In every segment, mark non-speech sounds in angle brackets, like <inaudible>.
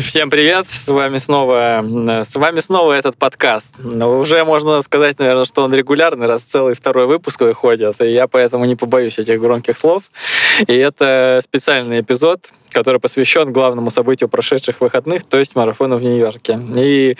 Всем привет! С вами снова, с вами снова этот подкаст. Уже можно сказать, наверное, что он регулярный, раз целый второй выпуск выходит, и я поэтому не побоюсь этих громких слов. И это специальный эпизод, который посвящен главному событию прошедших выходных, то есть марафону в Нью-Йорке. И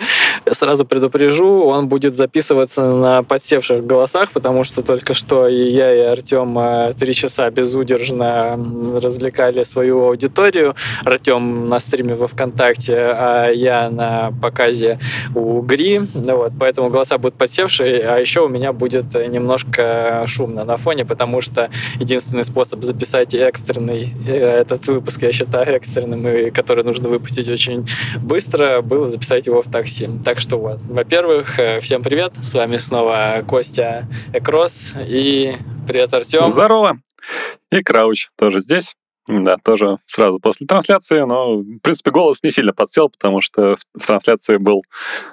сразу предупрежу, он будет записываться на подсевших голосах, потому что только что и я, и Артем э, три часа безудержно развлекали свою аудиторию. Артем на стриме во ВКонтакте, а я на показе у Гри. Вот, поэтому голоса будут подсевшие, а еще у меня будет немножко шумно на фоне, потому что единственный способ записать экстренный э, этот выпуск, я считаю экстренным, и который нужно выпустить очень быстро, было записать его в такси. Так что вот. Во-первых, э, всем привет. С вами снова Костя Экрос и привет, Артем. Здорово. И Крауч тоже здесь. Да, тоже сразу после трансляции, но, в принципе, голос не сильно подсел, потому что в трансляции был,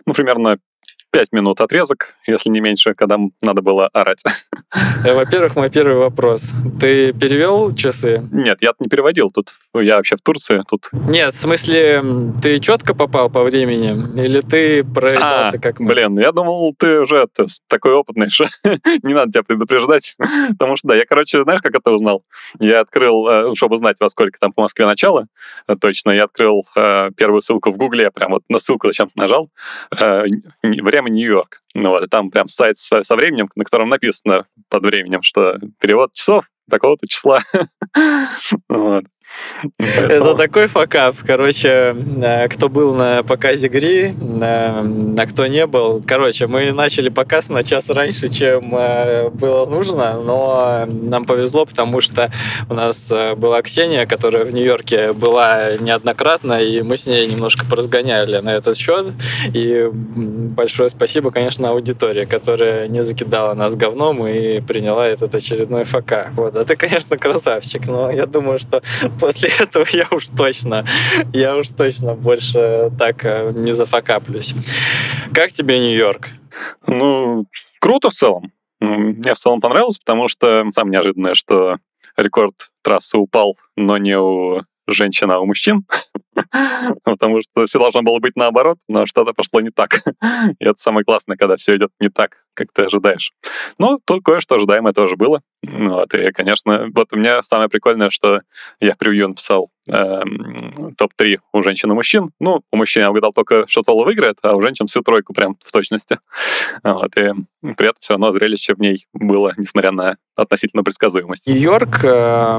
ну, примерно 5 минут отрезок, если не меньше, когда надо было орать. <laughs> Э, во-первых, мой первый вопрос. Ты перевел часы? Нет, я не переводил. Тут я вообще в Турции. Тут... Нет, в смысле, ты четко попал по времени? Или ты проебался а, как мы? Блин, я думал, ты уже ты, такой опытный, что <laughs> не надо тебя предупреждать. <laughs> Потому что, да, я, короче, знаешь, как это узнал? Я открыл, э, чтобы знать, во сколько там по Москве начало, э, точно, я открыл первую ссылку в Гугле, прям вот на ссылку зачем нажал, время Нью-Йорк. Ну вот, и там прям сайт со временем, на котором написано под временем, что перевод часов такого-то числа. <laughs> вот. Это такой факап. Короче, э, кто был на показе Гри, э, а кто не был. Короче, мы начали показ на час раньше, чем э, было нужно, но нам повезло, потому что у нас была Ксения, которая в Нью-Йорке была неоднократно, и мы с ней немножко поразгоняли на этот счет. И большое спасибо, конечно, аудитории, которая не закидала нас говном и приняла этот очередной фака. Вот. А ты, конечно, красавчик, но я думаю, что <laughs> после этого я уж точно, я уж точно больше так э, не зафакаплюсь. Как тебе Нью-Йорк? Ну, круто в целом. Ну, мне в целом понравилось, потому что самое неожиданное, что рекорд трассы упал, но не у женщин, а у мужчин. <laughs> <laughs> Потому что все должно было быть наоборот, но что-то пошло не так. И это самое классное, когда все идет не так, как ты ожидаешь. Ну, тут кое-что ожидаемое тоже было. Вот, и, конечно, вот у меня самое прикольное, что я в превью написал эм, топ-3 у женщин и мужчин. Ну, у мужчин я угадал только, что Тола выиграет, а у женщин всю тройку прям в точности. Вот, и при этом все равно зрелище в ней было, несмотря на относительно предсказуемость. Нью-Йорк э,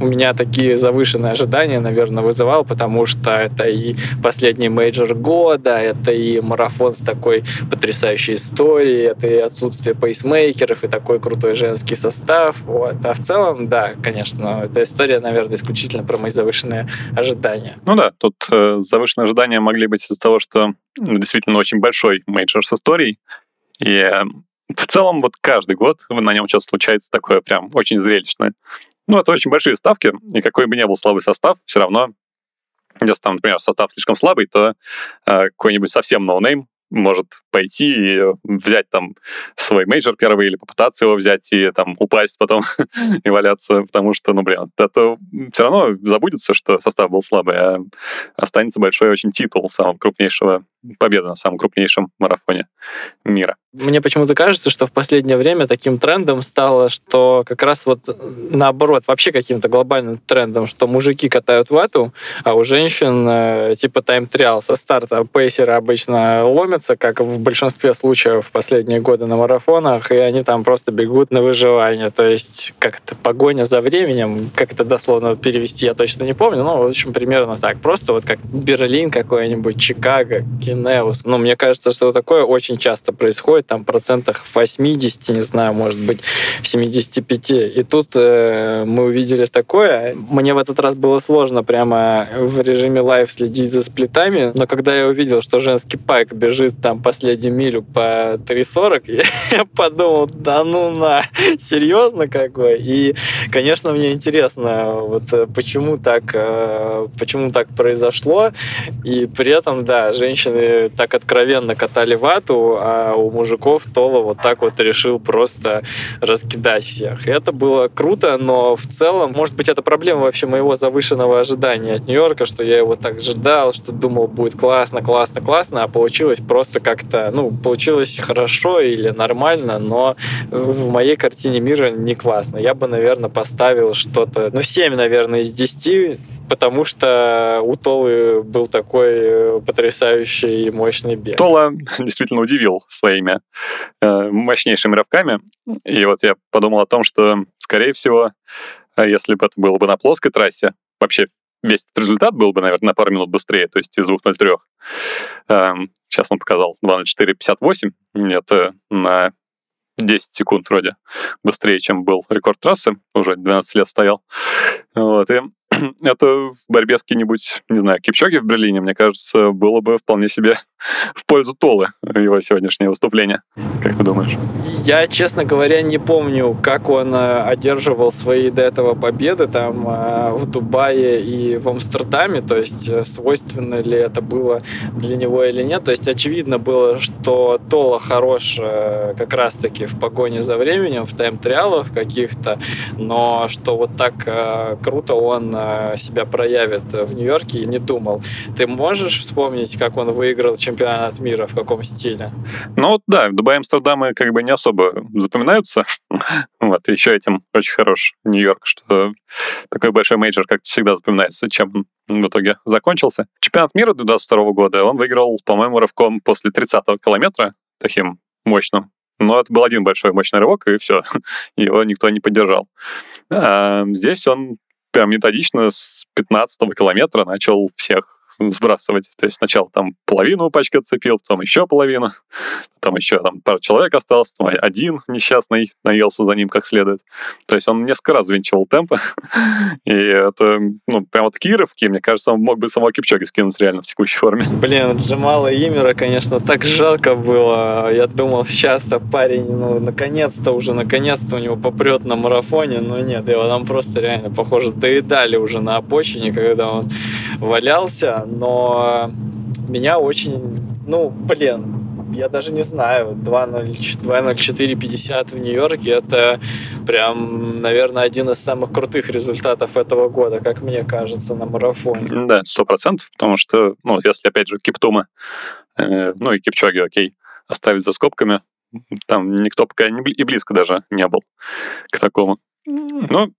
у меня такие завышенные ожидания, наверное, вызывал, потому что это и последний мейджор года, это и марафон с такой потрясающей историей, это и отсутствие пейсмейкеров, и такой крутой женский состав. Вот. А в целом, да, конечно, эта история, наверное, исключительно про мои завышенные ожидания. Ну да, тут э, завышенные ожидания могли быть из-за того, что действительно очень большой мейджор с историей, и э, в целом вот каждый год на нем что-то случается такое прям очень зрелищное. Ну, это очень большие ставки, и какой бы ни был слабый состав, все равно, если там, например, состав слишком слабый, то э, какой-нибудь совсем no-name может пойти и взять там свой мейджор первый или попытаться его взять и там упасть потом <laughs> и валяться, потому что, ну, блин, это все равно забудется, что состав был слабый, а останется большой очень титул самого крупнейшего победы на самом крупнейшем марафоне мира. Мне почему-то кажется, что в последнее время таким трендом стало, что как раз вот наоборот, вообще каким-то глобальным трендом, что мужики катают вату, а у женщин э, типа тайм-триал со старта пейсеры обычно ломятся, как в большинстве случаев в последние годы на марафонах, и они там просто бегут на выживание. То есть как это погоня за временем, как это дословно перевести, я точно не помню, но в общем примерно так. Просто вот как Берлин какой-нибудь, Чикаго, Кинеус. Ну, мне кажется, что такое очень часто происходит, там процентах 80, не знаю, может быть, в 75. И тут э, мы увидели такое. Мне в этот раз было сложно прямо в режиме live следить за сплитами, но когда я увидел, что женский pack бежит там последнюю милю по 3.40, <laughs> я подумал, да ну на, серьезно какой? И, конечно, мне интересно, вот почему так, э, почему так произошло, и при этом, да, женщины так откровенно катали вату, а у мужиков Тола вот так вот решил просто раскидать всех. И это было круто, но в целом, может быть, это проблема вообще моего завышенного ожидания от Нью-Йорка, что я его так ждал, что думал, будет классно, классно, классно, а получилось просто как-то, ну, получилось хорошо или нормально, но в моей картине мира не классно. Я бы, наверное, поставил что-то, ну, 7, наверное, из 10, потому что у Толы был такой э, потрясающий и мощный бег. Тола <laughs> действительно удивил своими э, мощнейшими рывками. И вот я подумал о том, что, скорее всего, э, если бы это было бы на плоской трассе, вообще весь этот результат был бы, наверное, на пару минут быстрее, то есть из 2.03. Эм, сейчас он показал 2.04.58. Это на 10 секунд вроде быстрее, чем был рекорд трассы. Уже 12 лет стоял. Вот, и <clears throat> это в борьбе с кем-нибудь, не знаю, Кипчоги в Берлине, мне кажется, было бы вполне себе <laughs> в пользу Толы его сегодняшнее выступление. Как ты думаешь? Я, честно говоря, не помню, как он э, одерживал свои до этого победы там э, в Дубае и в Амстердаме, то есть э, свойственно ли это было для него или нет. То есть очевидно было, что Тола хорош как раз-таки в погоне за временем, в тайм-триалах каких-то, но что вот так круто он себя проявит в Нью-Йорке, не думал. Ты можешь вспомнить, как он выиграл чемпионат мира, в каком стиле? Ну да, Дубай и Амстердам как бы не особо запоминаются. <laughs> вот, еще этим очень хорош Нью-Йорк, что такой большой мейджор как всегда запоминается, чем в итоге закончился. Чемпионат мира 2022 года он выиграл, по-моему, рывком после 30-го километра, таким мощным. Но это был один большой мощный рывок, и все. <laughs> Его никто не поддержал. А здесь он прям методично с 15 километра начал всех сбрасывать. То есть сначала там половину пачки отцепил, потом еще половину, потом еще там пару человек осталось, потом один несчастный наелся за ним как следует. То есть он несколько раз взвинчивал темпы. <laughs> И это, ну, прям вот такие рывки, мне кажется, он мог бы самого Кипчоги скинуть реально в текущей форме. <laughs> Блин, Джамала Имера, конечно, так жалко было. Я думал, сейчас-то парень, ну, наконец-то уже, наконец-то у него попрет на марафоне, но нет, его там просто реально, похоже, доедали уже на обочине, когда он валялся, но меня очень, ну, блин, я даже не знаю, 2.04.50 в Нью-Йорке это прям, наверное, один из самых крутых результатов этого года, как мне кажется, на марафоне. Да, сто процентов, потому что, ну, если, опять же, Киптума, э, ну и Кипчоги, окей, оставить за скобками, там никто пока не, и близко даже не был к такому. Ну,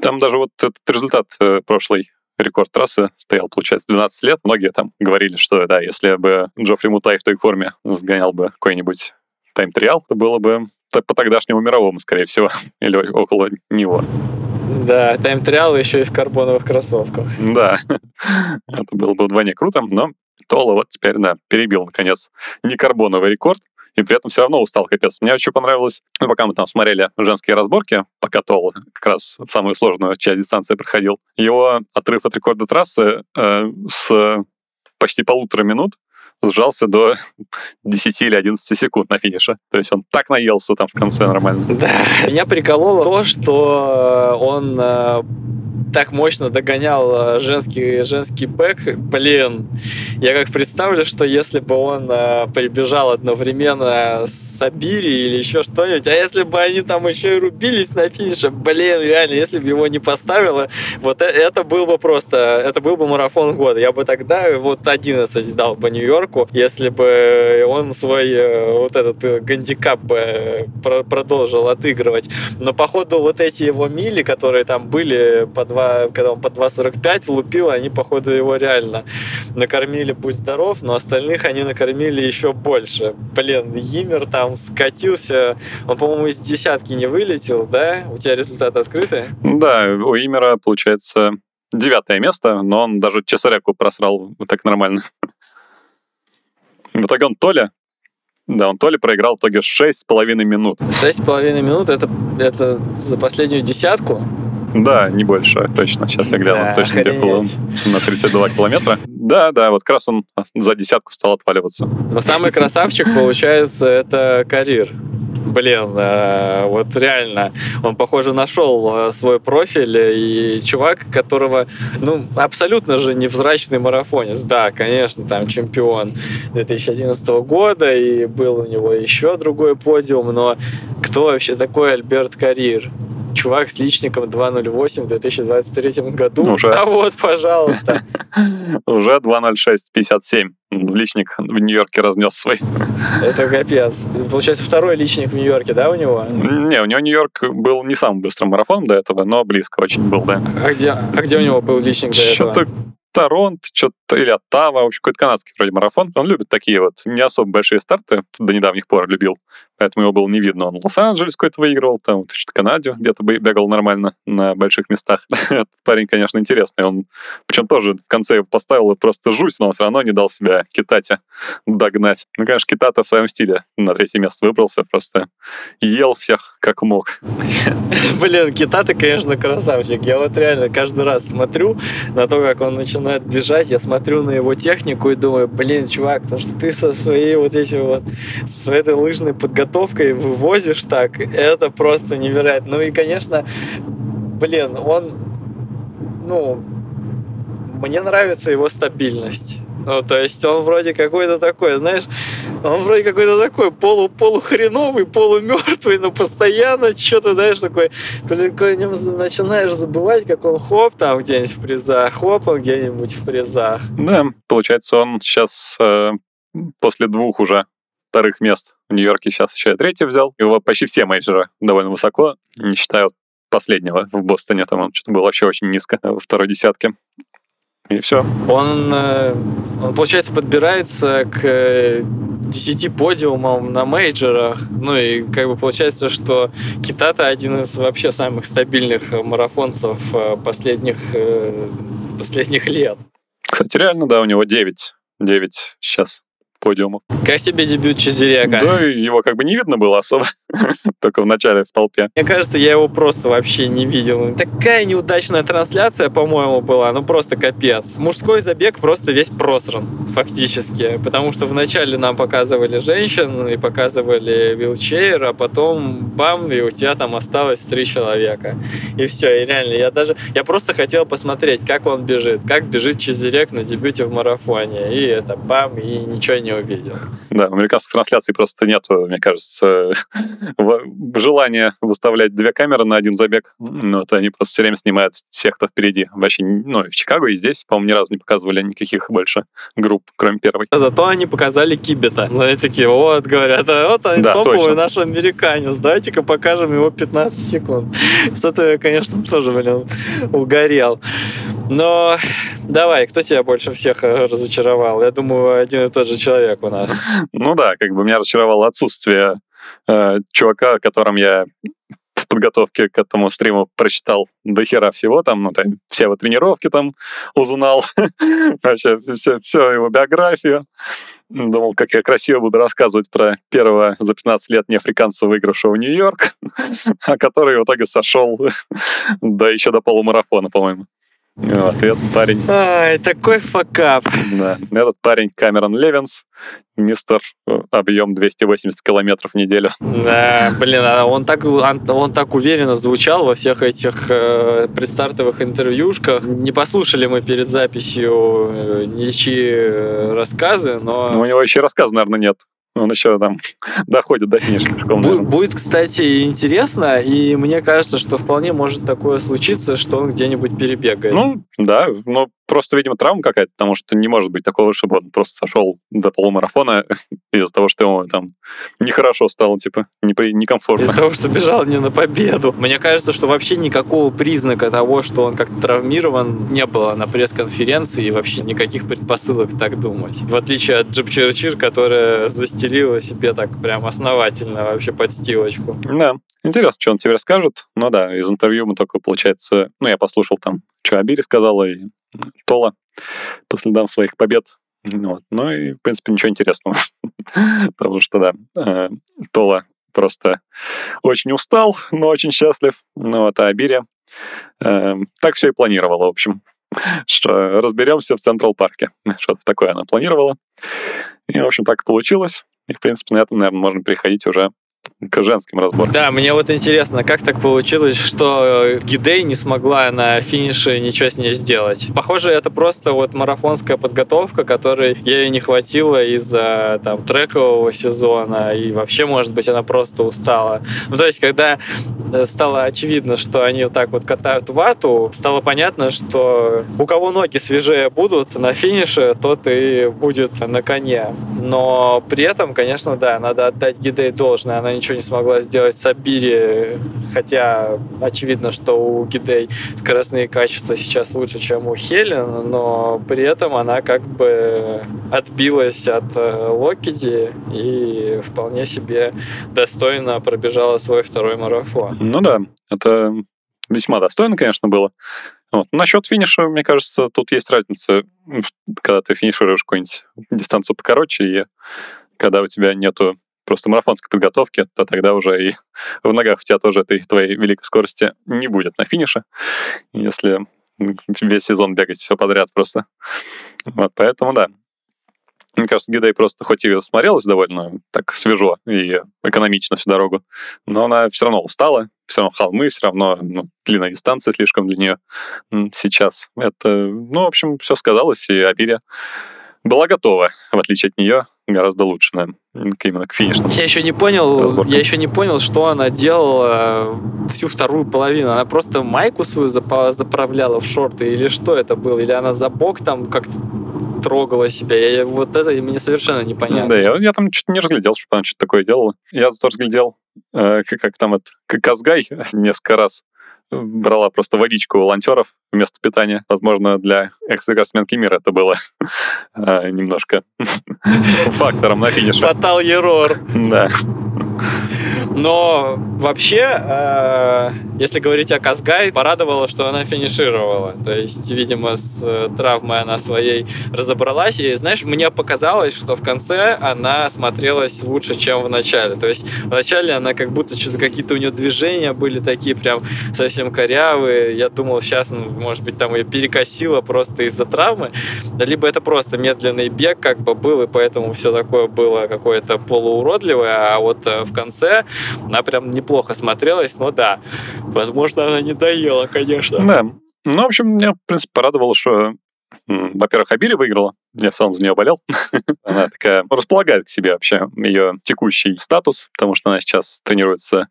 там даже вот этот результат э, прошлой рекорд трассы стоял, получается, 12 лет. Многие там говорили, что да, если бы Джоффри Мутай в той форме сгонял бы какой-нибудь тайм-триал, то было бы по тогдашнему мировому, скорее всего, <laughs> или около него. Да, тайм-триал еще и в карбоновых кроссовках. Да, <laughs> это было бы вдвойне круто, но Тола вот теперь, да, перебил, наконец, не карбоновый рекорд, и при этом все равно устал капец. Мне очень понравилось, ну, пока мы там смотрели женские разборки, пока Тол как раз самую сложную часть дистанции проходил, его отрыв от рекорда трассы э, с почти полутора минут сжался до <laughs> 10 или 11 секунд на финише. То есть он так наелся там в конце нормально. Да. Меня прикололо то, что он э, так мощно догонял э, женский, женский бэк. Блин, я как представлю, что если бы он э, прибежал одновременно с Абири или еще что-нибудь, а если бы они там еще и рубились на финише, блин, реально, если бы его не поставило, вот это, это был бы просто, это был бы марафон года. Я бы тогда вот 11 дал бы Нью-Йорку, если бы он свой э, вот этот гандикап бы продолжил отыгрывать. Но походу вот эти его мили, которые там были по два 2, когда он по 2.45 лупил, они, походу, его реально накормили, будь здоров, но остальных они накормили еще больше. Блин, Йимер там скатился, он, по-моему, из десятки не вылетел, да? У тебя результаты открыты? Да, у Йимера, получается, девятое место, но он даже Чесаряку просрал так нормально. В итоге он Толя, да, он Толи проиграл в итоге 6,5 минут. 6,5 минут это, это за последнюю десятку? Да, не больше, точно. Сейчас я гляну, да, точно ехал он на 32 километра. Да, да, вот как раз он за десятку стал отваливаться. Но самый красавчик, получается, это Карир. блин, э, вот реально, он, похоже, нашел э, свой профиль, и чувак, которого, ну, абсолютно же невзрачный марафонец, да, конечно, там чемпион 2011 года, и был у него еще другой подиум, но кто вообще такой Альберт Карьер? Чувак с личником 208 в 2023 году. Уже. А вот, пожалуйста. <laughs> Уже 20657. Личник в Нью-Йорке разнес свой. Это капец. Это, получается, второй личник в Нью-Йорке, да, у него? Не, у него Нью-Йорк был не самым быстрым марафоном до этого, но близко очень был, да. А где, а где у него был личник до этого? Что-то Торонто, что-то или Оттава, в общем, какой-то канадский вроде марафон. Он любит такие вот не особо большие старты, до недавних пор любил, поэтому его было не видно. Он Лос-Анджелес какой-то выигрывал, там что-то Канаде где-то бегал нормально на больших местах. <laughs> Этот парень, конечно, интересный. Он, причем тоже в конце поставил просто жусь, но он все равно не дал себя Китате догнать. Ну, конечно, Китата в своем стиле на третье место выбрался, просто ел всех как мог. <laughs> Блин, Китата, конечно, красавчик. Я вот реально каждый раз смотрю на то, как он начинает бежать, я смотрю на его технику и думаю, блин, чувак, то, что ты со своей вот этим вот, с этой лыжной подготовкой вывозишь так, это просто невероятно. Ну и, конечно, блин, он, ну, мне нравится его стабильность. Ну, то есть он вроде какой-то такой, знаешь, он вроде какой-то такой полу полухреновый, полумертвый, но постоянно что-то, знаешь, такой, только о нем начинаешь забывать, как он хоп там где-нибудь в призах, хоп он где-нибудь в призах. Да, получается, он сейчас э, после двух уже вторых мест в Нью-Йорке сейчас еще и третий взял. Его почти все мейджеры довольно высоко, не считая последнего в Бостоне, там он что-то был вообще очень низко во второй десятке и все. Он, э, он, получается, подбирается к 10 э, подиумам на мейджорах. Ну и как бы получается, что Китата один из вообще самых стабильных марафонцев э, последних, последних лет. Кстати, реально, да, у него 9. 9 сейчас подиумов. Как тебе дебют Чизерека? Да, его как бы не видно было особо, <laughs> только в начале в толпе. Мне кажется, я его просто вообще не видел. Такая неудачная трансляция, по-моему, была, ну просто капец. Мужской забег просто весь просран, фактически, потому что вначале нам показывали женщин и показывали вилчейр, а потом бам, и у тебя там осталось три человека. И все, и реально, я даже, я просто хотел посмотреть, как он бежит, как бежит Чизерек на дебюте в марафоне. И это бам, и ничего не не увидел. Да, в американских трансляций просто нету, мне кажется, <laughs> желания выставлять две камеры на один забег. Ну, вот они просто все время снимают всех, кто впереди. Вообще, ну, и в Чикаго, и здесь, по-моему, ни разу не показывали никаких больше групп, кроме первой. Зато они показали Кибета. Они такие, вот, говорят, а вот они да, топовый точно. наш американец, давайте-ка покажем его 15 секунд. С этого я, конечно, тоже, блин, угорел. Но давай, кто тебя больше всех э, разочаровал? Я думаю, один и тот же человек у нас. <laughs> Ну да, как бы меня разочаровало отсутствие э, чувака, о котором я в подготовке к этому стриму прочитал до хера всего, там, ну, там, все его тренировки там узнал, <laughs> вообще все, все его биографию. Думал, как я красиво буду рассказывать про первого за 15 лет неафриканца, выигравшего в Нью-Йорк, <laughs> а который в итоге сошел да еще до полумарафона, по-моему. Этот парень... Ай, такой факап. Да, этот парень Камерон Левинс, мистер э, объем 280 километров в неделю. Да, блин, а он так, он, так уверенно звучал во всех этих э, предстартовых интервьюшках. Не послушали мы перед записью э, ничьи э, рассказы, но... Ну, у него еще рассказа, наверное, нет он еще там <laughs> доходит до финиша пешком. Будет, кстати, интересно, и мне кажется, что вполне может такое случиться, что он где-нибудь перебегает. Ну, да, но просто, видимо, травма какая-то, потому что не может быть такого, чтобы он просто сошел до полумарафона <laughs> из-за того, что ему там нехорошо стало, типа, некомфортно. Из-за того, что бежал не на победу. Мне кажется, что вообще никакого признака того, что он как-то травмирован, не было на пресс-конференции и вообще никаких предпосылок так думать. В отличие от Джипчерчир, которая застелила себе так прям основательно вообще подстилочку. Да. Интересно, что он тебе расскажет. Ну да, из интервью мы только, получается, ну я послушал там, что Абири сказала, и Тола по следам своих побед. Вот. Ну и, в принципе, ничего интересного. <laughs> Потому что, да, э, Тола просто очень устал, но очень счастлив. Ну вот, а Абири э, так все и планировала, в общем. Что разберемся в Централ Парке. <laughs> Что-то такое она планировала. И, в общем, так и получилось. И, в принципе, на этом, наверное, можно переходить уже к женским разборкам. Да, мне вот интересно, как так получилось, что Гидей не смогла на финише ничего с ней сделать. Похоже, это просто вот марафонская подготовка, которой ей не хватило из-за там трекового сезона, и вообще, может быть, она просто устала. Ну, то есть, когда э, стало очевидно, что они вот так вот катают вату, стало понятно, что у кого ноги свежее будут на финише, тот и будет на коне. Но при этом, конечно, да, надо отдать Гидей должное, она ничего не смогла сделать с Абири, хотя очевидно, что у Гидей скоростные качества сейчас лучше, чем у Хелен, но при этом она как бы отбилась от э, Локиди и вполне себе достойно пробежала свой второй марафон. Ну да, это весьма достойно, конечно, было. Вот. Насчет финиша, мне кажется, тут есть разница, когда ты финишируешь какую-нибудь дистанцию покороче, и когда у тебя нету просто марафонской подготовки, то тогда уже и <laughs> в ногах у тебя тоже этой твоей великой скорости не будет на финише, если весь сезон бегать все подряд просто. Вот, поэтому да. Мне кажется, Гидей просто, хоть и смотрелась довольно так свежо и экономично всю дорогу, но она все равно устала, все равно холмы, все равно ну, длинная дистанция слишком для нее сейчас. Это, ну, в общем, все сказалось, и Абирия была готова, в отличие от нее, гораздо лучше, наверное, именно к финишу. Я еще не понял, разборкам. я еще не понял, что она делала всю вторую половину. Она просто майку свою заправляла в шорты или что это было? Или она за бок там как-то трогала себя. Я, вот это мне совершенно непонятно. Да, я, я там что-то не разглядел, что она что-то такое делала. Я зато разглядел, э, как, как там это, как Казгай <laughs> несколько раз брала просто водичку волонтеров вместо питания. Возможно, для экс-спортсменки мира это было <laughs> э, немножко <laughs> фактором на финише. Фатал ерор. Да. Но вообще, э, если говорить о Казгай, порадовало, что она финишировала. То есть, видимо, с э, травмой она своей разобралась. И, знаешь, мне показалось, что в конце она смотрелась лучше, чем в начале. То есть, в начале она как будто что-то какие-то у нее движения были такие прям совсем корявые. Я думал, сейчас, ну, может быть, там ее перекосило просто из-за травмы. Либо это просто медленный бег как бы был, и поэтому все такое было какое-то полууродливое. А вот э, в конце она прям неплохо смотрелась, но да, возможно, она не доела, конечно. Да. Ну, в общем, меня, в принципе, порадовало, что во-первых, Абири выиграла, я в самом за нее болел. <laughs> она такая располагает к себе вообще ее текущий статус, потому что она сейчас тренируется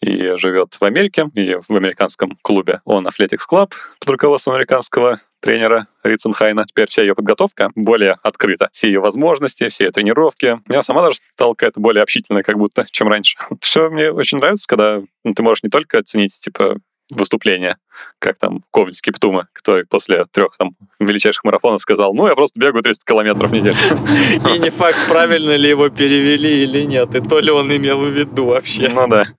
и живет в Америке, и в американском клубе Он Athletics Club под руководством американского тренера Ритценхайна. Теперь вся ее подготовка более открыта. Все ее возможности, все ее тренировки. Я сама даже стала какая-то более общительная, как будто, чем раньше. <laughs> Все мне очень нравится, когда ну, ты можешь не только оценить, типа, выступление, как там Ковальский Птума, который после трех там величайших марафонов сказал, ну, я просто бегаю 300 километров в неделю. <laughs> И не факт, правильно ли его перевели или нет, и то ли он имел в виду вообще. Ну да. <laughs>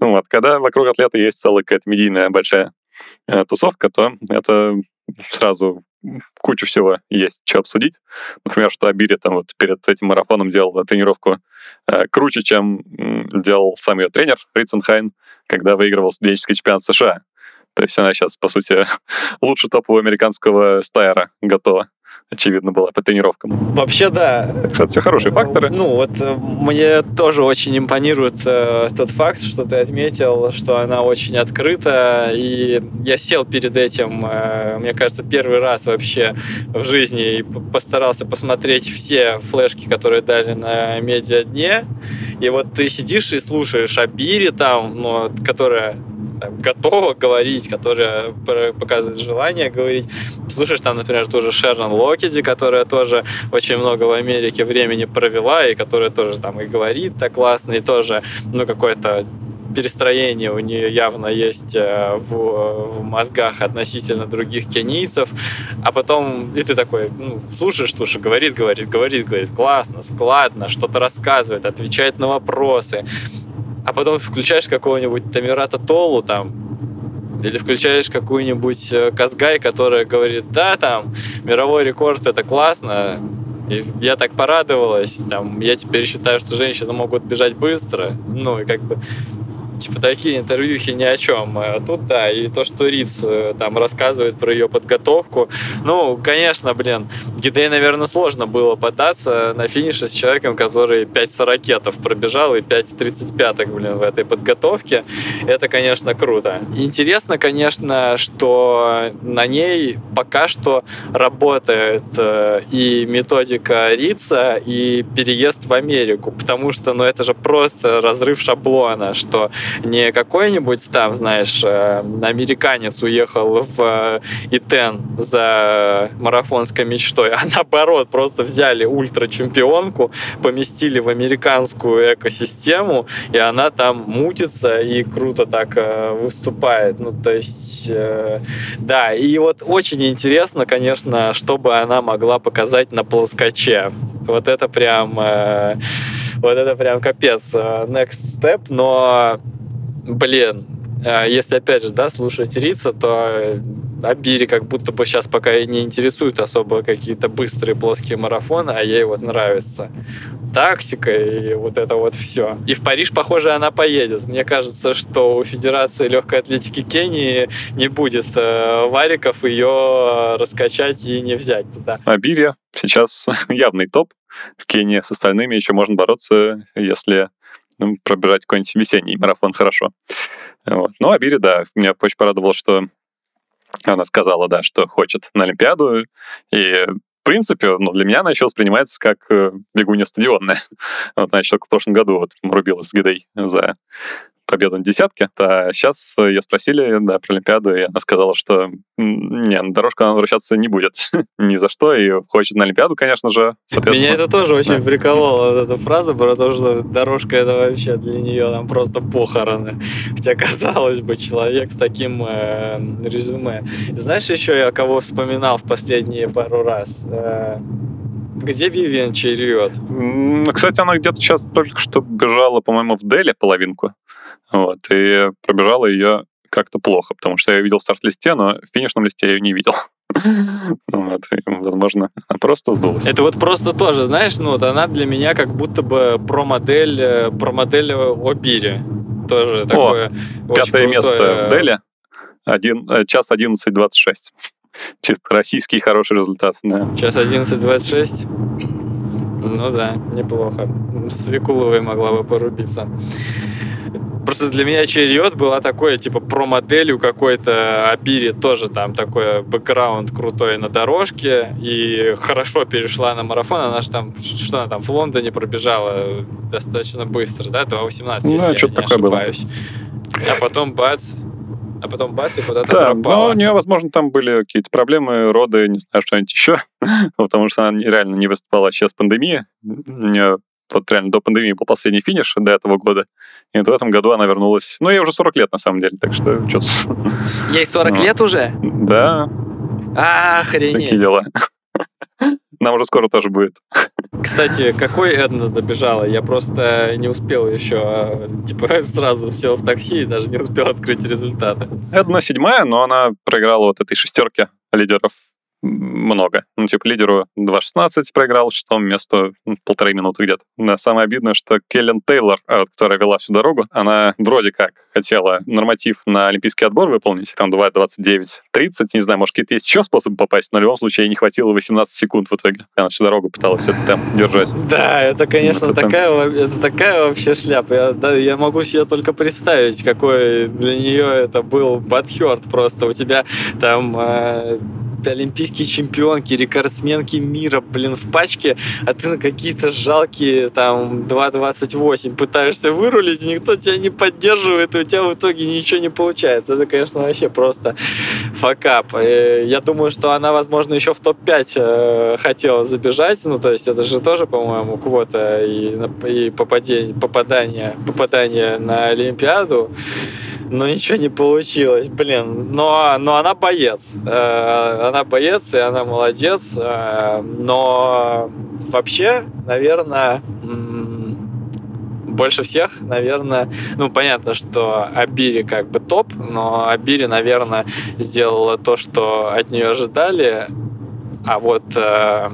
Вот, когда вокруг атлета есть целая какая-то медийная большая э, тусовка, то это сразу кучу всего есть, что обсудить. Например, что Абири там вот перед этим марафоном делал тренировку э, круче, чем делал сам ее тренер Ритценхайн, когда выигрывал студенческий чемпионат США. То есть она сейчас, по сути, <laughs> лучше топового американского стайера готова очевидно, была по тренировкам. Вообще, да. Это все хорошие факторы. Ну, вот э, мне тоже очень импонирует э, тот факт, что ты отметил, что она очень открыта, и я сел перед этим, э, мне кажется, первый раз вообще в жизни и постарался посмотреть все флешки, которые дали на медиа-дне, и вот ты сидишь и слушаешь о Бире там, ну, которая готова говорить, которая показывает желание говорить. Слушаешь там, например, тоже Шерон Локиди, которая тоже очень много в Америке времени провела, и которая тоже там и говорит так классно, и тоже, ну, какое-то перестроение у нее явно есть э, в, в мозгах относительно других кенийцев, а потом и ты такой, ну, слушаешь, слушай, говорит, говорит, говорит, говорит, классно, складно, что-то рассказывает, отвечает на вопросы, а потом включаешь какого-нибудь Тамирата Толу там, или включаешь какую-нибудь э, Казгай, которая говорит, да, там, мировой рекорд, это классно, и я так порадовалась, там, я теперь считаю, что женщины могут бежать быстро, ну, и как бы типа, такие интервьюхи ни о чем. А тут, да, и то, что Риц э, там рассказывает про ее подготовку. Ну, конечно, блин, Гидей, наверное, сложно было пытаться на финише с человеком, который 5 сорокетов пробежал и 5 35 блин, в этой подготовке. Это, конечно, круто. Интересно, конечно, что на ней пока что работает э, и методика Рица, и переезд в Америку, потому что, ну, это же просто разрыв шаблона, что не какой-нибудь там, знаешь, э, американец уехал в э, Итен за марафонской мечтой, <laughs> а наоборот, просто взяли ультра-чемпионку, поместили в американскую экосистему, и она там мутится и круто так э, выступает. Ну, то есть, да, и вот очень интересно, конечно, чтобы она могла показать на плоскоче. Вот это прям вот это прям капец. Next step, но, блин, э, если опять же, да, слушать Рица, то Абири как будто бы сейчас пока и не интересуют особо какие-то быстрые плоские марафоны, а ей вот нравится тактика и вот это вот все. И в Париж, похоже, она поедет. Мне кажется, что у Федерации легкой атлетики Кении не будет э, вариков ее раскачать и не взять туда. Абири сейчас <laughs> явный топ. В Кении с остальными еще можно бороться, если пробирать какой-нибудь весенний марафон хорошо. Вот. Ну, Абири, да, меня очень порадовало, что она сказала, да, что хочет на Олимпиаду, и в принципе, ну, для меня она еще воспринимается как э, бегунья стадионная. <laughs> Вот она еще только в прошлом году вот рубилась с Гидей за победу на десятке. А сейчас ее спросили да, про Олимпиаду, и она сказала, что не, на дорожку она возвращаться не будет <laughs> ни за что, и хочет на Олимпиаду, конечно же. Меня это тоже очень прикололо, вот эта фраза про то, что дорожка это вообще для нее там просто похороны. <laughs> Хотя, казалось бы, человек с таким э, резюме. Знаешь, еще я кого вспоминал в последние пару раз? Э, где Вивиан Черриот? Кстати, она где-то сейчас только что бежала, по-моему, в Дели половинку. Вот, и пробежала ее как-то плохо, потому что я ее видел в старт-листе, но в финишном листе я ее не видел. <laughs> Вот, и, возможно, она просто сдулась. Это вот просто тоже, знаешь, ну вот она для меня как будто бы про-модель, э, про-модель Обири. Тоже О, такое пятое место в Дели. Один, э, час 11.26. <laughs> Чисто российский хороший результат. Да. Час 11.26? Ну да, неплохо. С Викуловой могла бы порубиться. Просто для меня Черриот была такой, типа, про-моделью какой-то Абири, тоже там такой бэкграунд крутой на дорожке, и хорошо перешла на марафон, она же там, что она там, в Лондоне пробежала достаточно быстро, да, 2.18, ну, если я не ошибаюсь. Было. А потом бац, а потом бац, и куда-то да, пропала. Ну, у нее, возможно, там были какие-то проблемы, роды, не знаю, что-нибудь еще, <laughs> потому что она реально не выступала сейчас пандемия. У нее вот реально до пандемии был последний финиш до этого года. И в этом году она вернулась. Ну, ей уже 40 лет, на самом деле, так что что <laughs> Ей 40 ну, лет уже? Да. Охренеть. Такие дела. <laughs> Нам уже скоро тоже будет. <laughs> Кстати, какой Эдна добежала? Я просто не успел еще, а, типа, сразу сел в такси и даже не успел открыть результаты. Эдна седьмая, но она проиграла вот этой шестерке лидеров много. Ну, типа, лидеру 2.16 проиграл, шестому месту полторы минуты где-то. Но самое обидное, что Келлен Тейлор, а, которая вела всю дорогу, она вроде как хотела норматив на олимпийский отбор выполнить, там 2.29.30, не знаю, может, какие-то есть еще способы попасть, но в любом случае ей не хватило 18 секунд в итоге. Она всю дорогу пыталась это там держать. Да, это, конечно, это такая, это такая вообще шляпа. Я, да, я могу себе только представить, какой для нее это был бадхерт просто. У тебя там э, олимпийские чемпионки, рекордсменки мира, блин, в пачке, а ты на какие-то жалкие там 2.28 пытаешься вырулить, и никто тебя не поддерживает, и у тебя в итоге ничего не получается. Это, конечно, вообще просто факап. И я думаю, что она, возможно, еще в топ-5 э, хотела забежать, ну, то есть это же тоже, по-моему, квота и, и попадение, попадание, попадание на Олимпиаду но ничего не получилось, блин. Но, но она боец. Э, она боец, и она молодец. Э, но вообще, наверное, больше всех, наверное, ну, понятно, что Абири как бы топ, но Абири, наверное, сделала то, что от нее ожидали, а вот э,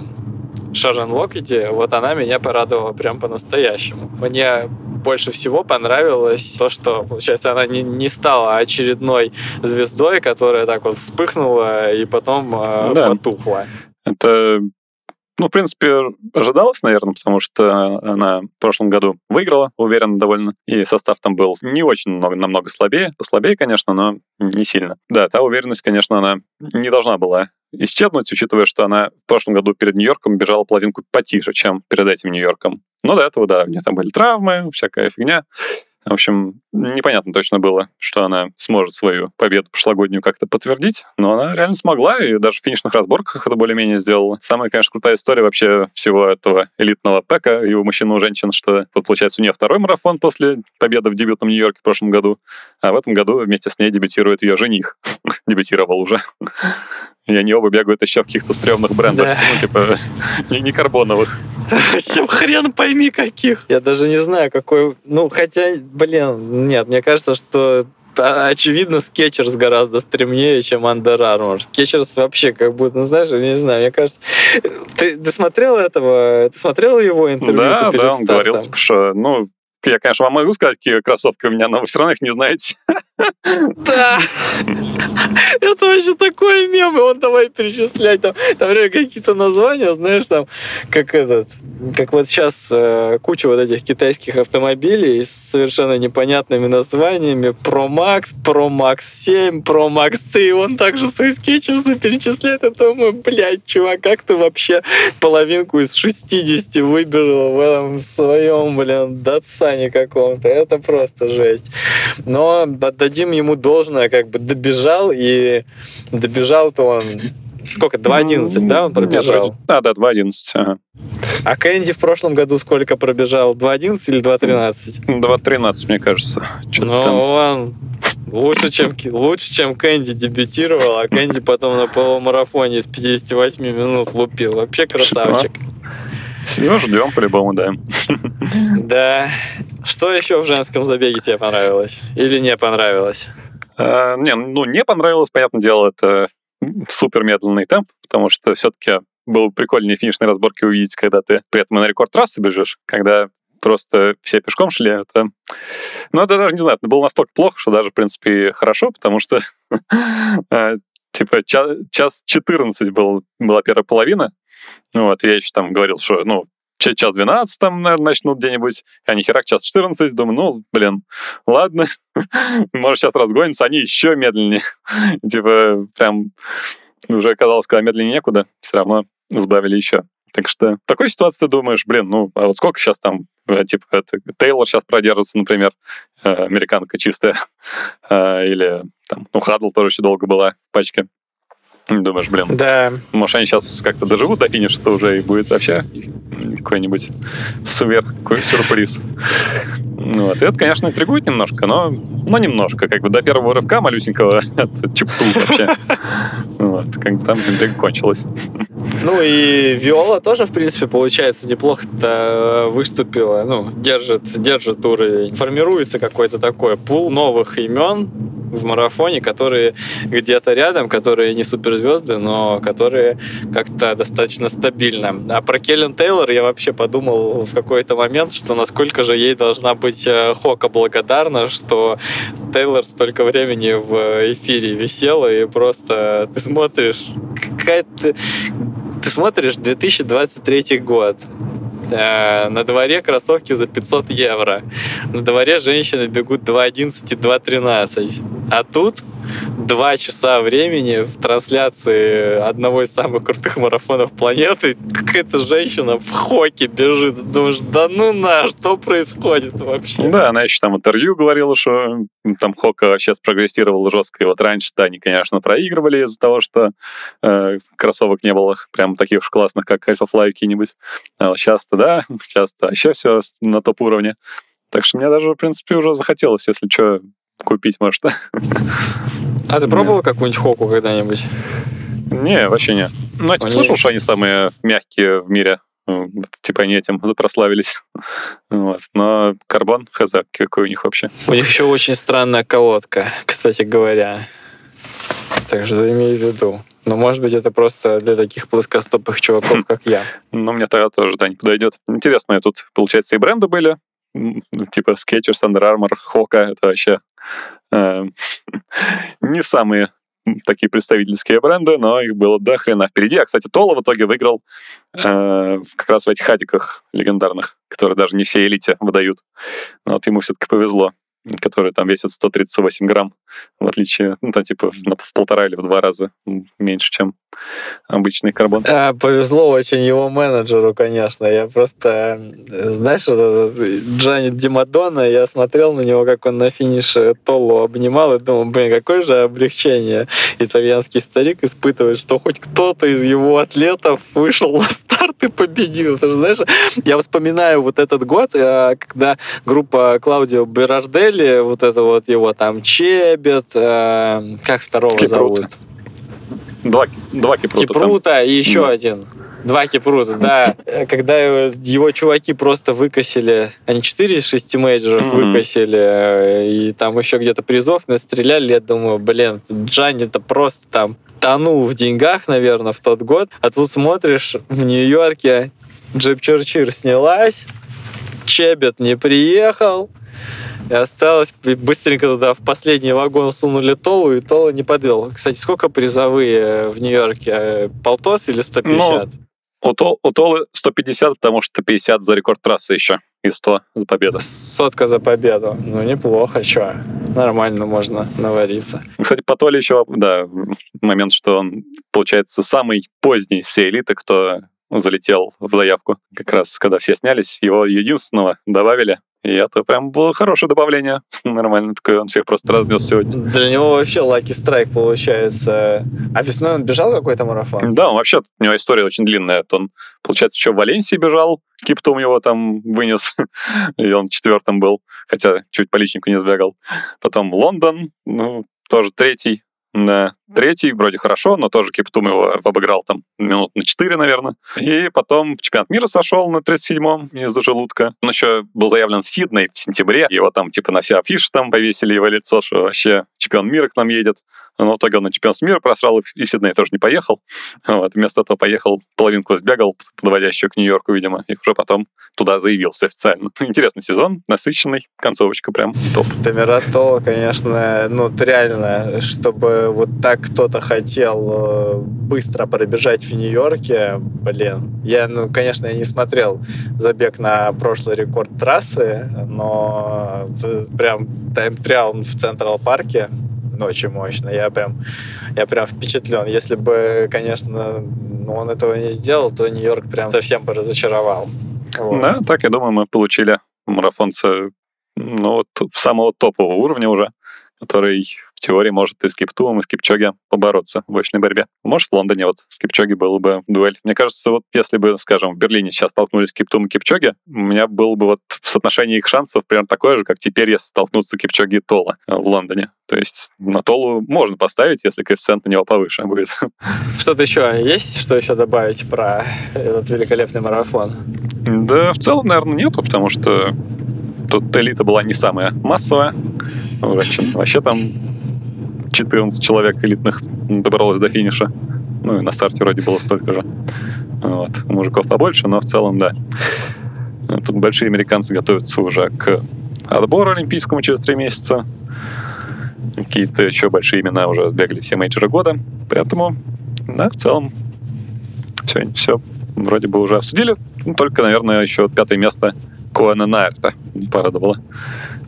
Локети, вот она меня порадовала прям по-настоящему. Мне больше всего понравилось то, что, получается, она не, не стала очередной звездой, которая так вот вспыхнула и потом э, Да. потухла. Это, ну, в принципе, ожидалось, наверное, потому что она в прошлом году выиграла, уверенно довольно, и состав там был не очень много, намного слабее, послабее, конечно, но не сильно. Да, та уверенность, конечно, она не должна была исчезнуть, учитывая, что она в прошлом году перед Нью-Йорком бежала половинку потише, чем перед этим Нью-Йорком. Но до этого, да, у нее там были травмы, всякая фигня. В общем, непонятно точно было, что она сможет свою победу прошлогоднюю как-то подтвердить, но она реально смогла, и даже в финишных разборках это более-менее сделала. Самая, конечно, крутая история вообще всего этого элитного пэка, и у мужчин, и у женщин, что вот, получается, у нее второй марафон после победы в дебютном Нью-Йорке в прошлом году, а в этом году вместе с ней дебютирует ее жених. <laughs> Дебютировал уже. И они оба бегают еще в каких-то стрёмных брендах, Да. ну, типа, <laughs> не, не карбоновых. Чем хрен пойми каких. Я даже не знаю, какой... Ну, хотя, блин, нет, мне кажется, что а, очевидно, Skechers гораздо стремнее, чем Under Armour. Skechers вообще как будто, ну знаешь, я не знаю, мне кажется... Ты, ты смотрел этого? Ты смотрел его интервью Да, да, он говорил, типа, что, ну, я, конечно, вам могу сказать, какие кроссовки у меня, но вы все равно их не знаете. Да! <laughs> <laughs> Это вообще такой мем, и он давай перечислять там, там какие-то названия, знаешь, там, как этот, как вот сейчас э, куча вот этих китайских автомобилей с совершенно непонятными названиями. Pro Max, Pro Max 7, Pro Max 3, он также свои скетчерсы перечисляет, я думаю, блядь, чувак, как ты вообще половинку из 60 выбежал в этом своем, блин, датсане каком-то, это просто жесть. Но отдадим ему должное, как бы добежал, и добежал-то он сколько, 2.11, да, он пробежал? Нет, Да, да, 2.11. ага. А Кэнди в прошлом году сколько пробежал? 2.11 или 2.13? 2.13, мне кажется. Ну, там. он лучше, чем, лучше, чем Кэнди дебютировал, а Кэнди потом на полумарафоне из 58 минут лупил. Вообще красавчик. Его ждем по-любому, да. Да. Что еще в женском забеге тебе понравилось? Или не понравилось? А, Не, ну, не понравилось, понятное дело, это супер медленный темп, потому что все-таки было бы прикольнее финишные разборки увидеть, когда ты при этом на рекорд трассы бежишь, когда просто все пешком шли. Это... Ну, это даже, не знаю, это было настолько плохо, что даже, в принципе, хорошо, потому что а, <laughs> типа ча- час 14 был, была первая половина, вот, я еще там говорил, что, ну, час 12 там, наверное, начнут где-нибудь, а ни хера к час 14, думаю, ну, блин, ладно, <laughs> может, сейчас разгонятся, они еще медленнее. <laughs> типа, прям уже казалось, когда медленнее некуда, все равно сбавили еще. Так что в такой ситуации ты думаешь, блин, ну, а вот сколько сейчас там, э, типа, это, Тейлор сейчас продержится, например, э, американка чистая, <laughs> э, или там, ну, Хадл тоже еще долго была в пачке. Думаешь, блин, Да. может, они сейчас как-то доживут до финиша, уже и будет вообще какой-нибудь сверх, какой сюрприз. Вот. И это, конечно, интригует немножко, но, но немножко. Как бы до первого рывка малюсенького <laughs> это чепту вообще. Вот. Как бы там интрига кончилась. Ну и Виола тоже, в принципе, получается, неплохо-то выступила. Ну, держит, держит уровень. Формируется какой-то такой пул новых имен в марафоне, которые где-то рядом, которые не суперзвезды, но которые как-то достаточно стабильно. А про Келлен Тейлор я вообще подумал в какой-то момент, что насколько же ей должна быть э, Хока благодарна, что Тейлор столько времени в эфире висела, и просто ты смотришь, какая-то ты смотришь 2023 год. Э, На дворе кроссовки за 500 евро. На дворе женщины бегут 2.11 и 2.13. А тут два часа времени в трансляции одного из самых крутых марафонов планеты какая-то женщина в хоке бежит. Думаешь, да ну на, что происходит вообще? Да, она еще там интервью говорила, что там Хока сейчас прогрессировал жестко. И вот раньше-то они, конечно, проигрывали из-за того, что э, кроссовок не было прям таких уж классных, как Alphafly какие-нибудь. А вот сейчас-то, да, сейчас-то еще все на топ-уровне. Так что мне даже, в принципе, уже захотелось, если что, купить, может. А ты пробовал какую-нибудь хоку когда-нибудь? Не, вообще не. Ну, я типа слышал, что они самые мягкие в мире. Ну, Типа они этим прославились. <laughs> Вот. Но карбон, хз, какой у них вообще. У них еще очень странная колодка, кстати говоря. Так что имей в виду. Но может быть это просто для таких плоскостопых чуваков, как я. Ну, мне тогда тоже, да, не подойдет. Интересные тут, получается, и бренды были. ну, типа Skechers, Under Armour, Хока, это вообще <laughs> не самые такие представительские бренды, но их было до хрена впереди. А, кстати, Тола в итоге выиграл э, как раз в этих хатиках легендарных, которые даже не все элите выдают. Но вот ему все-таки повезло которые там весят 138 грамм, в отличие, ну, там, типа, в полтора или в два раза меньше, чем обычный карбон. А, повезло очень его менеджеру, конечно. Я просто, знаешь, Джанни Димадона, я смотрел на него, как он на финише Толлу обнимал, и думал, блин, какое же облегчение итальянский старик испытывает, что хоть кто-то из его атлетов вышел на старт и победил. Потому что, знаешь, я вспоминаю вот этот год, э, когда группа Клаудио Берардели, вот это вот его там Чебет, э, как второго Кипрут. зовут? Два, два Кипрута. Кипрута там. и еще да. один. Два Кипрута, да. Когда его чуваки просто выкосили, они четыре из шести мейджеров mm-hmm. выкосили, э, и там еще где-то призов настреляли, я думаю, блин, Джанни-то просто там тонул в деньгах, наверное, в тот год. А тут смотришь, в Нью-Йорке Джип Черчир снялась, Чебет не приехал, и осталось быстренько туда в последний вагон сунули Толу, и Тола не подвел. Кстати, сколько призовые в Нью-Йорке? Полтос или 150? Ну, у, Тол, у Толы 150, потому что 50 за рекорд трассы еще и 100 за победу. Сотка за победу. Ну, неплохо, что? Нормально можно навариться. Кстати, по Толе еще, да, момент, что он, получается, самый поздний всей элиты, кто залетел в заявку. Как раз, когда все снялись, его единственного добавили и это прям было хорошее добавление. <laughs> Нормально такое, он всех просто разнес сегодня. Для него вообще лаки страйк получается. А весной он бежал какой-то марафон? Да, он вообще, у него история очень длинная. Он, получается, еще в Валенсии бежал, Киптум его там вынес, <laughs> и он четвертым был, хотя чуть по личнику не сбегал. Потом Лондон, ну, тоже третий, да. Третий вроде хорошо, но тоже Киптум его обыграл там минут на 4, наверное. И потом в чемпионат мира сошел на 37-м из-за желудка. Он еще был заявлен в Сидней в сентябре. Его там типа на все афиши там повесили его лицо, что вообще чемпион мира к нам едет. Но в итоге он на чемпионство мира просрал, и в Сидней тоже не поехал. Вот. Вместо этого поехал, половинку сбегал, подводящую к Нью-Йорку, видимо, и уже потом туда заявился официально. <laughs> Интересный сезон, насыщенный, концовочка прям топ. Тамирато, конечно, ну, реально, чтобы вот так кто-то хотел э, быстро пробежать в Нью-Йорке, блин. Я, ну, конечно, я не смотрел забег на прошлый рекорд трассы, но прям тайм-триал в Централ Парке очень мощно. Я прям, я прям впечатлен. Если бы, конечно, ну, он этого не сделал, то Нью-Йорк прям совсем бы разочаровал. Вот. Да, так, я думаю, мы получили марафонца ну, вот, самого топового уровня уже который в теории может и с Киптумом, и с Кипчоги побороться в очной борьбе. Может, в Лондоне вот с Кипчоги было бы дуэль. Мне кажется, вот если бы, скажем, в Берлине сейчас столкнулись Киптум и Кипчоги, у меня было бы вот соотношение их шансов примерно такое же, как теперь, если столкнуться Кипчоги и Тола в Лондоне. То есть на Толу можно поставить, если коэффициент на него повыше будет. <laughs> Что-то еще есть, что еще добавить про этот великолепный марафон? Да, в целом, наверное, нету, потому что тут элита была не самая массовая. Вообще, вообще там 14 человек элитных добралось до финиша. Ну и на старте вроде было столько же. Вот. Мужиков побольше, но в целом, да. Тут большие американцы готовятся уже к отбору олимпийскому через три месяца. Какие-то еще большие имена уже сбегали все мейджоры года. Поэтому, да, в целом, все, все вроде бы уже обсудили. Ну, только, наверное, еще пятое место Коэна Найрта порадовало.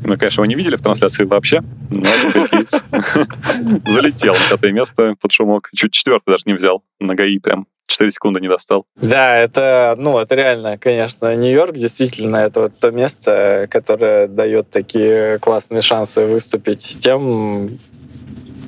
Мы, конечно, его не видели в трансляции вообще, но <laughs> залетел на пятое место под шумок. Чуть четвертый даже не взял. На ГАИ прям 4 секунды не достал. Да, это, ну, это реально, конечно, Нью-Йорк действительно это вот то место, которое дает такие классные шансы выступить тем,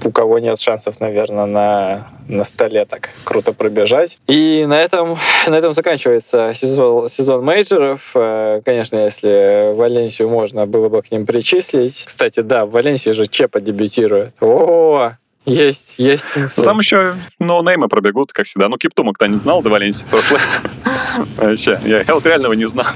у кого нет шансов, наверное, на, на столе так круто пробежать. И на этом, на этом заканчивается сезон, сезон мейджоров. Э, конечно, если Валенсию можно было бы к ним причислить. Кстати, да, в Валенсии же Чепа дебютирует. О, есть, есть. Ну, там еще ноунеймы пробегут, как всегда. Ну, Киптума кто не знал до Валенсии прошлой. <laughs> Вообще, я вот реального не знал.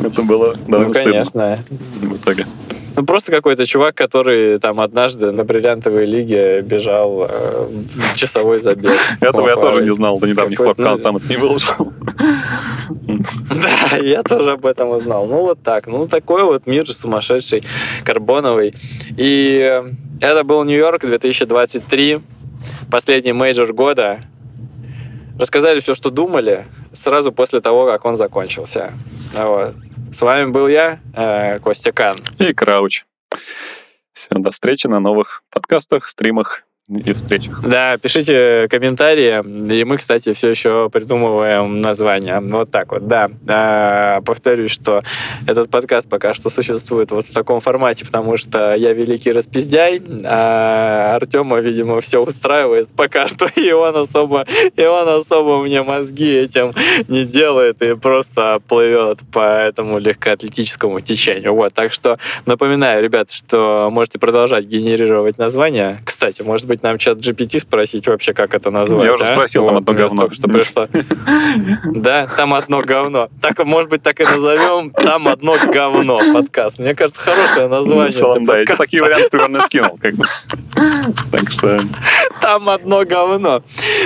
Это было довольно Ну, конечно. В итоге. Ну, просто какой-то чувак, который там однажды на бриллиантовой лиге бежал э, в часовой забег. <laughs> Этого я тоже не знал до недавних пор, пока он сам это не выложил. Да, я тоже об этом узнал. Ну, вот так. Ну, такой вот мир сумасшедший, карбоновый. И это был Нью-Йорк 2023, последний мейджор года. Рассказали все, что думали, сразу после того, как он закончился. Вот. С вами был я, э, Костя Кан. И Крауч. Всем до встречи на новых подкастах, стримах и встречах. Да, пишите комментарии. И мы, кстати, все еще придумываем название. Вот так вот, да. А, повторюсь, что этот подкаст пока что существует вот в таком формате, потому что я великий распиздяй, а Артема, видимо, все устраивает пока что, <laughs> и он особо, и он особо мне мозги этим не делает и просто плывет по этому легкоатлетическому течению. Вот, так что напоминаю, ребят, что можете продолжать генерировать названия. Кстати, может быть, нам чат GPT спросить вообще, как это назвать. Я уже а? спросил, там Вот, одно говно. только что пришло. <laughs> Да, там одно говно. Так, может быть, так и назовем «Там одно говно» подкаст. Мне кажется, хорошее название. в целом, для да, я такие варианты примерно скинул. как бы. <laughs> Так что Там одно говно.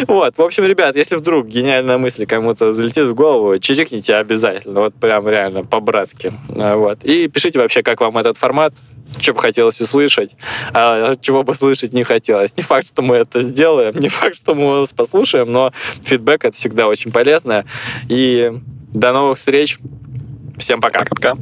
Вот, в общем, ребят, если вдруг гениальная мысль кому-то залетит в голову, чирикните обязательно. Вот прям реально по-братски. А, Вот. И пишите вообще, как вам этот формат, что бы хотелось услышать, а чего бы слышать не хотелось. Не факт, что мы это сделаем, не факт, что мы вас послушаем, но фидбэк это всегда очень полезно. И до новых встреч. Всем пока. пока-пока.